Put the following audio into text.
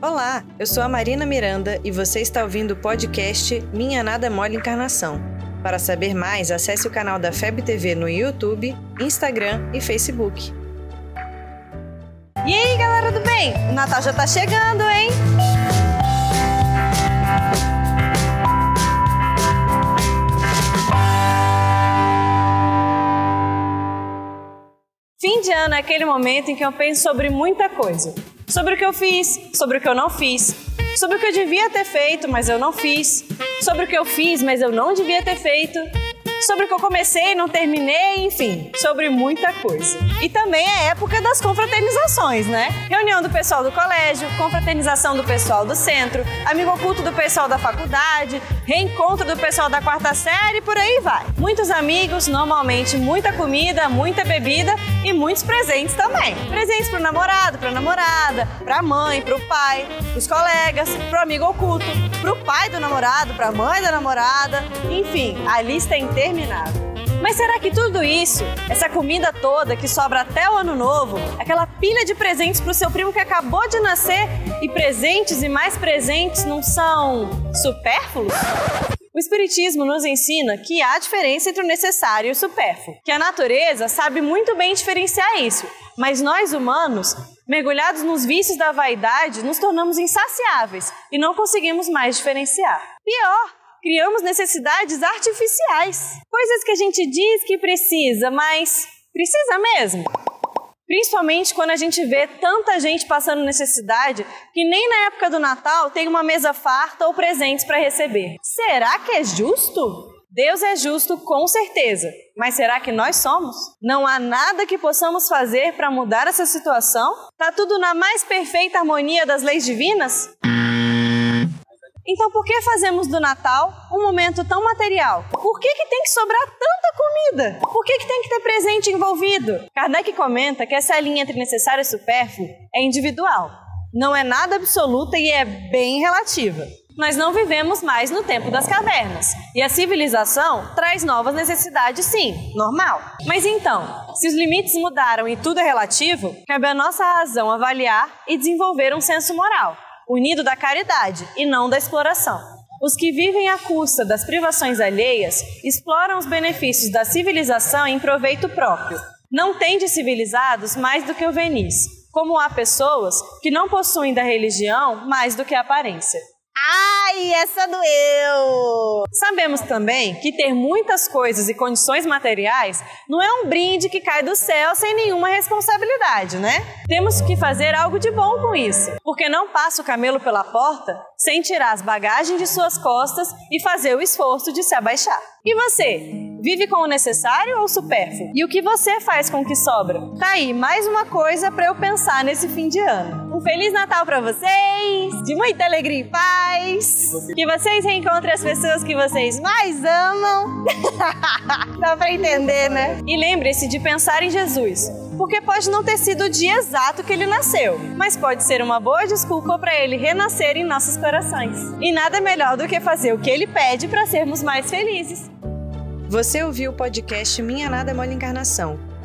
Olá, eu sou a Marina Miranda e você está ouvindo o podcast Minha Nada Mole Encarnação. Para saber mais, acesse o canal da FEB TV no YouTube, Instagram e Facebook. E aí, galera do bem? O Natal já tá chegando, hein? Fim de ano é aquele momento em que eu penso sobre muita coisa. Sobre o que eu fiz, sobre o que eu não fiz, sobre o que eu devia ter feito, mas eu não fiz, sobre o que eu fiz, mas eu não devia ter feito, sobre o que eu comecei e não terminei, enfim, sobre muita coisa. E também é época das confraternizações, né? Reunião do pessoal do colégio, confraternização do pessoal do centro, amigo oculto do pessoal da faculdade, reencontro do pessoal da quarta série, por aí vai. Muitos amigos, normalmente muita comida, muita bebida e muitos presentes também. Presentes pro namorado, pra namorada, pra mãe, pro pai, pros colegas, pro amigo oculto, pro pai do namorado, pra mãe da namorada, enfim, a lista é interminável. Mas será que tudo isso, essa comida toda que sobra até o ano novo, aquela pilha de presentes pro seu primo que acabou de nascer e presentes e mais presentes não são supérfluos? O Espiritismo nos ensina que há diferença entre o necessário e o supérfluo, que a natureza sabe muito bem diferenciar isso, mas nós humanos, mergulhados nos vícios da vaidade, nos tornamos insaciáveis e não conseguimos mais diferenciar. Pior, criamos necessidades artificiais, coisas que a gente diz que precisa, mas precisa mesmo? Principalmente quando a gente vê tanta gente passando necessidade que nem na época do Natal tem uma mesa farta ou presentes para receber. Será que é justo? Deus é justo com certeza, mas será que nós somos? Não há nada que possamos fazer para mudar essa situação? Tá tudo na mais perfeita harmonia das leis divinas? Então por que fazemos do Natal um momento tão material? Por que, que tem que sobrar tanta comida? Por que, que tem que ter presente envolvido? Kardec comenta que essa linha entre necessário e supérfluo é individual. Não é nada absoluta e é bem relativa. Nós não vivemos mais no tempo das cavernas. E a civilização traz novas necessidades, sim, normal. Mas então, se os limites mudaram e tudo é relativo, cabe a nossa razão avaliar e desenvolver um senso moral unido da caridade e não da exploração. Os que vivem à custa das privações alheias exploram os benefícios da civilização em proveito próprio. Não tem de civilizados mais do que o verniz, como há pessoas que não possuem da religião mais do que a aparência. Ai, essa doeu! Sabemos também que ter muitas coisas e condições materiais não é um brinde que cai do céu sem nenhuma responsabilidade, né? Temos que fazer algo de bom com isso, porque não passa o camelo pela porta sem tirar as bagagens de suas costas e fazer o esforço de se abaixar. E você? Vive com o necessário ou supérfluo? E o que você faz com o que sobra? Tá aí mais uma coisa para eu pensar nesse fim de ano. Feliz Natal para vocês, de muita alegria e paz. Que vocês reencontrem as pessoas que vocês mais amam. Dá para entender, né? E lembre-se de pensar em Jesus, porque pode não ter sido o dia exato que ele nasceu, mas pode ser uma boa desculpa para ele renascer em nossos corações. E nada melhor do que fazer o que ele pede para sermos mais felizes. Você ouviu o podcast Minha Nada Mole Encarnação.